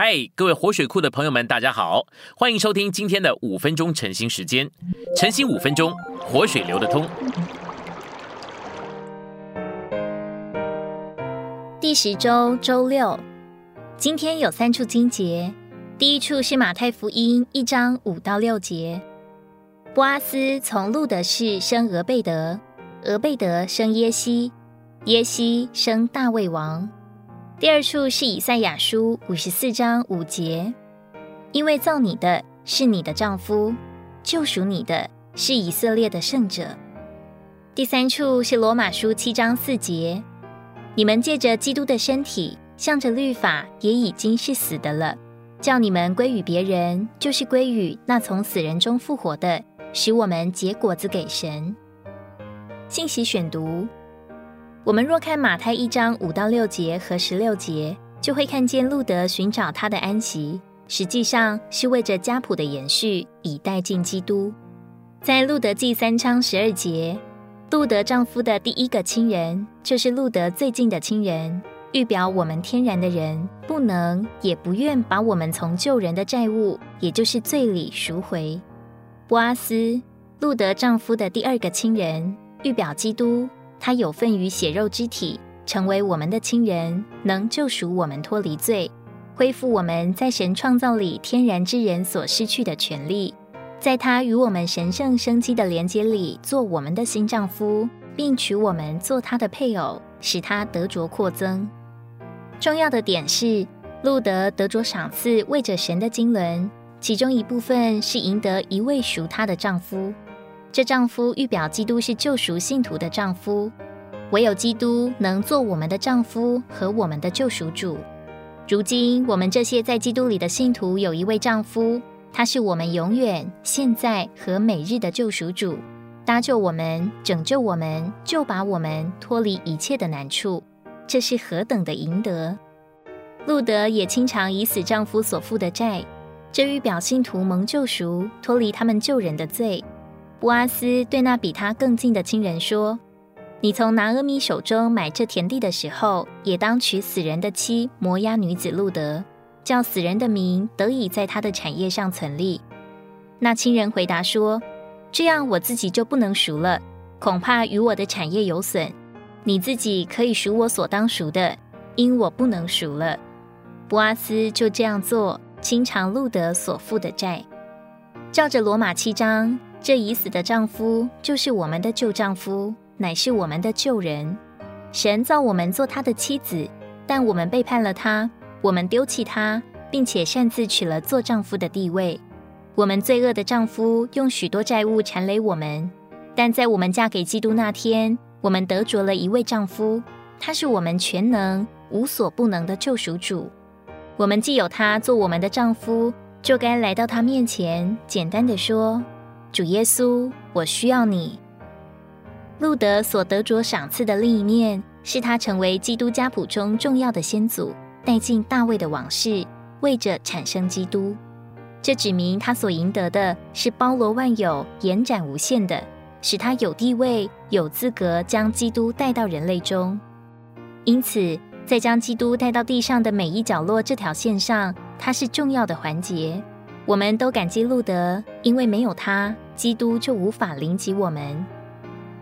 嗨，各位活水库的朋友们，大家好，欢迎收听今天的五分钟晨兴时间。晨兴五分钟，活水流得通。第十周周六，今天有三处经节。第一处是马太福音一章五到六节。波阿斯从路德氏生俄贝德，俄贝德生耶西，耶西生大卫王。第二处是以赛亚书五十四章五节，因为造你的是你的丈夫，救赎你的是以色列的圣者。第三处是罗马书七章四节，你们借着基督的身体，向着律法也已经是死的了，叫你们归于别人，就是归于那从死人中复活的，使我们结果子给神。信息选读。我们若看马太一章五到六节和十六节，就会看见路德寻找他的安息，实际上是为着家谱的延续，以待进基督。在路德记三章十二节，路德丈夫的第一个亲人，就是路德最近的亲人，预表我们天然的人不能也不愿把我们从救人的债务，也就是罪里赎回。波阿斯，路德丈夫的第二个亲人，预表基督。他有份于血肉之体，成为我们的亲人，能救赎我们脱离罪，恢复我们在神创造里天然之人所失去的权利，在他与我们神圣生机的连接里做我们的新丈夫，并娶我们做他的配偶，使他得着扩增。重要的点是，路德得着赏赐，为着神的经纶，其中一部分是赢得一位赎她的丈夫。这丈夫预表基督是救赎信徒的丈夫，唯有基督能做我们的丈夫和我们的救赎主。如今我们这些在基督里的信徒有一位丈夫，他是我们永远、现在和每日的救赎主，搭救我们、拯救我们，就把我们脱离一切的难处。这是何等的赢得！路德也经常以死丈夫所负的债，这预表信徒蒙救赎，脱离他们救人的罪。布阿斯对那比他更近的亲人说：“你从拿阿米手中买这田地的时候，也当娶死人的妻摩押女子路德，叫死人的名得以在他的产业上存立。”那亲人回答说：“这样我自己就不能赎了，恐怕与我的产业有损。你自己可以赎我所当赎的，因我不能赎了。”布阿斯就这样做，清偿路德所负的债，照着罗马七章。这已死的丈夫就是我们的旧丈夫，乃是我们的旧人。神造我们做他的妻子，但我们背叛了他，我们丢弃他，并且擅自取了做丈夫的地位。我们罪恶的丈夫用许多债务缠累我们，但在我们嫁给基督那天，我们得着了一位丈夫，他是我们全能、无所不能的救赎主。我们既有他做我们的丈夫，就该来到他面前，简单的说。主耶稣，我需要你。路德所得着赏赐的另一面，是他成为基督家谱中重要的先祖，带进大卫的往事，为着产生基督。这指明他所赢得的是包罗万有、延展无限的，使他有地位、有资格将基督带到人类中。因此，在将基督带到地上的每一角落这条线上，他是重要的环节。我们都感激路德，因为没有他，基督就无法临及我们。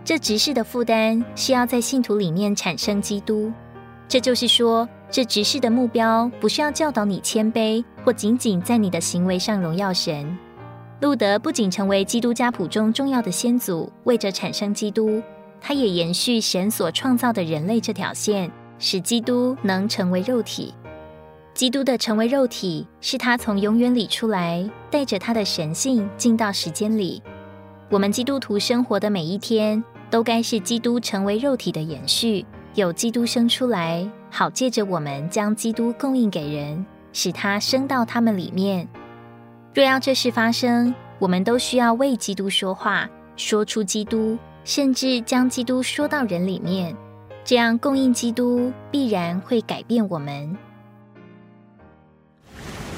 这执事的负担是要在信徒里面产生基督。这就是说，这执事的目标不是要教导你谦卑，或仅仅在你的行为上荣耀神。路德不仅成为基督家谱中重要的先祖，为着产生基督，他也延续神所创造的人类这条线，使基督能成为肉体。基督的成为肉体，是他从永远里出来，带着他的神性进到时间里。我们基督徒生活的每一天，都该是基督成为肉体的延续，有基督生出来，好借着我们将基督供应给人，使他生到他们里面。若要这事发生，我们都需要为基督说话，说出基督，甚至将基督说到人里面。这样供应基督，必然会改变我们。